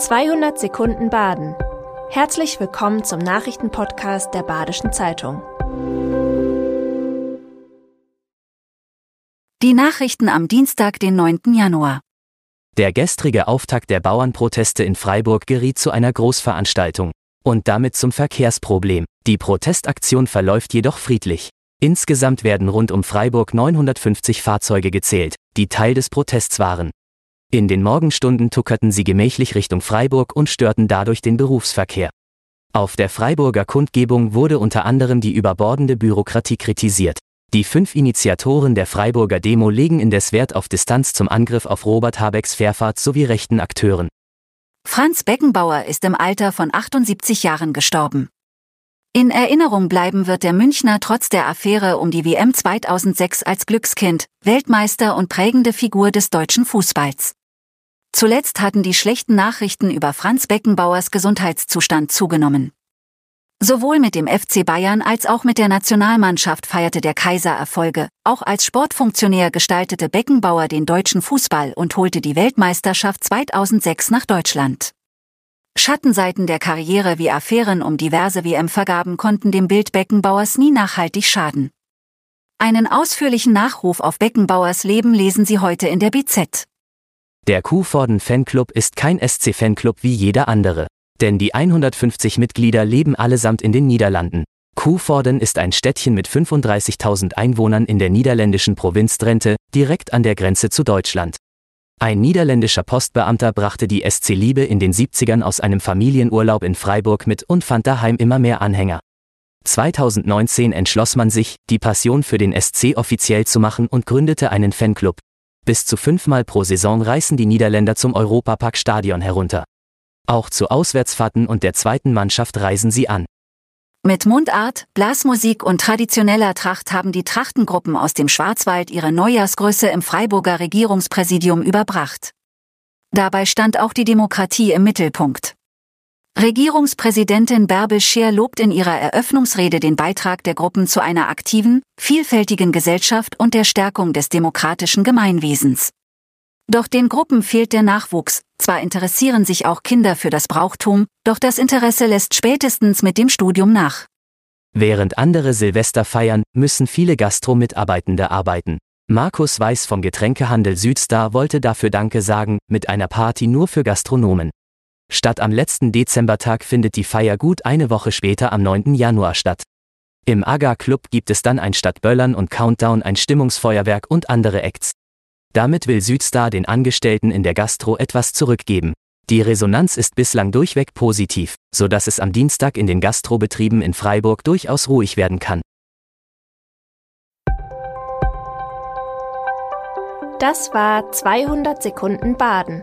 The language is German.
200 Sekunden Baden. Herzlich willkommen zum Nachrichtenpodcast der Badischen Zeitung. Die Nachrichten am Dienstag, den 9. Januar. Der gestrige Auftakt der Bauernproteste in Freiburg geriet zu einer Großveranstaltung und damit zum Verkehrsproblem. Die Protestaktion verläuft jedoch friedlich. Insgesamt werden rund um Freiburg 950 Fahrzeuge gezählt, die Teil des Protests waren. In den Morgenstunden tuckerten sie gemächlich Richtung Freiburg und störten dadurch den Berufsverkehr. Auf der Freiburger Kundgebung wurde unter anderem die überbordende Bürokratie kritisiert. Die fünf Initiatoren der Freiburger Demo legen indes Wert auf Distanz zum Angriff auf Robert Habecks Fährfahrt sowie rechten Akteuren. Franz Beckenbauer ist im Alter von 78 Jahren gestorben. In Erinnerung bleiben wird der Münchner trotz der Affäre um die WM 2006 als Glückskind, Weltmeister und prägende Figur des deutschen Fußballs. Zuletzt hatten die schlechten Nachrichten über Franz Beckenbauers Gesundheitszustand zugenommen. Sowohl mit dem FC Bayern als auch mit der Nationalmannschaft feierte der Kaiser Erfolge. Auch als Sportfunktionär gestaltete Beckenbauer den deutschen Fußball und holte die Weltmeisterschaft 2006 nach Deutschland. Schattenseiten der Karriere wie Affären um diverse WM-Vergaben konnten dem Bild Beckenbauers nie nachhaltig schaden. Einen ausführlichen Nachruf auf Beckenbauers Leben lesen Sie heute in der BZ. Der Kuhforden Fanclub ist kein SC-Fanclub wie jeder andere. Denn die 150 Mitglieder leben allesamt in den Niederlanden. Kuhvorden ist ein Städtchen mit 35.000 Einwohnern in der niederländischen Provinz Drenthe, direkt an der Grenze zu Deutschland. Ein niederländischer Postbeamter brachte die SC Liebe in den 70ern aus einem Familienurlaub in Freiburg mit und fand daheim immer mehr Anhänger. 2019 entschloss man sich, die Passion für den SC offiziell zu machen und gründete einen Fanclub. Bis zu fünfmal pro Saison reisen die Niederländer zum Europapark-Stadion herunter. Auch zu Auswärtsfahrten und der zweiten Mannschaft reisen sie an. Mit Mundart, Blasmusik und traditioneller Tracht haben die Trachtengruppen aus dem Schwarzwald ihre Neujahrsgröße im Freiburger Regierungspräsidium überbracht. Dabei stand auch die Demokratie im Mittelpunkt. Regierungspräsidentin Bärbel Scheer lobt in ihrer Eröffnungsrede den Beitrag der Gruppen zu einer aktiven, vielfältigen Gesellschaft und der Stärkung des demokratischen Gemeinwesens. Doch den Gruppen fehlt der Nachwuchs, zwar interessieren sich auch Kinder für das Brauchtum, doch das Interesse lässt spätestens mit dem Studium nach. Während andere Silvester feiern, müssen viele Gastro-Mitarbeitende arbeiten. Markus Weiß vom Getränkehandel Südstar wollte dafür Danke sagen, mit einer Party nur für Gastronomen. Statt am letzten Dezembertag findet die Feier gut eine Woche später am 9. Januar statt. Im Aga Club gibt es dann ein Stadt Böllern und Countdown, ein Stimmungsfeuerwerk und andere Acts. Damit will Südstar den Angestellten in der Gastro etwas zurückgeben. Die Resonanz ist bislang durchweg positiv, so dass es am Dienstag in den Gastrobetrieben in Freiburg durchaus ruhig werden kann. Das war 200 Sekunden Baden.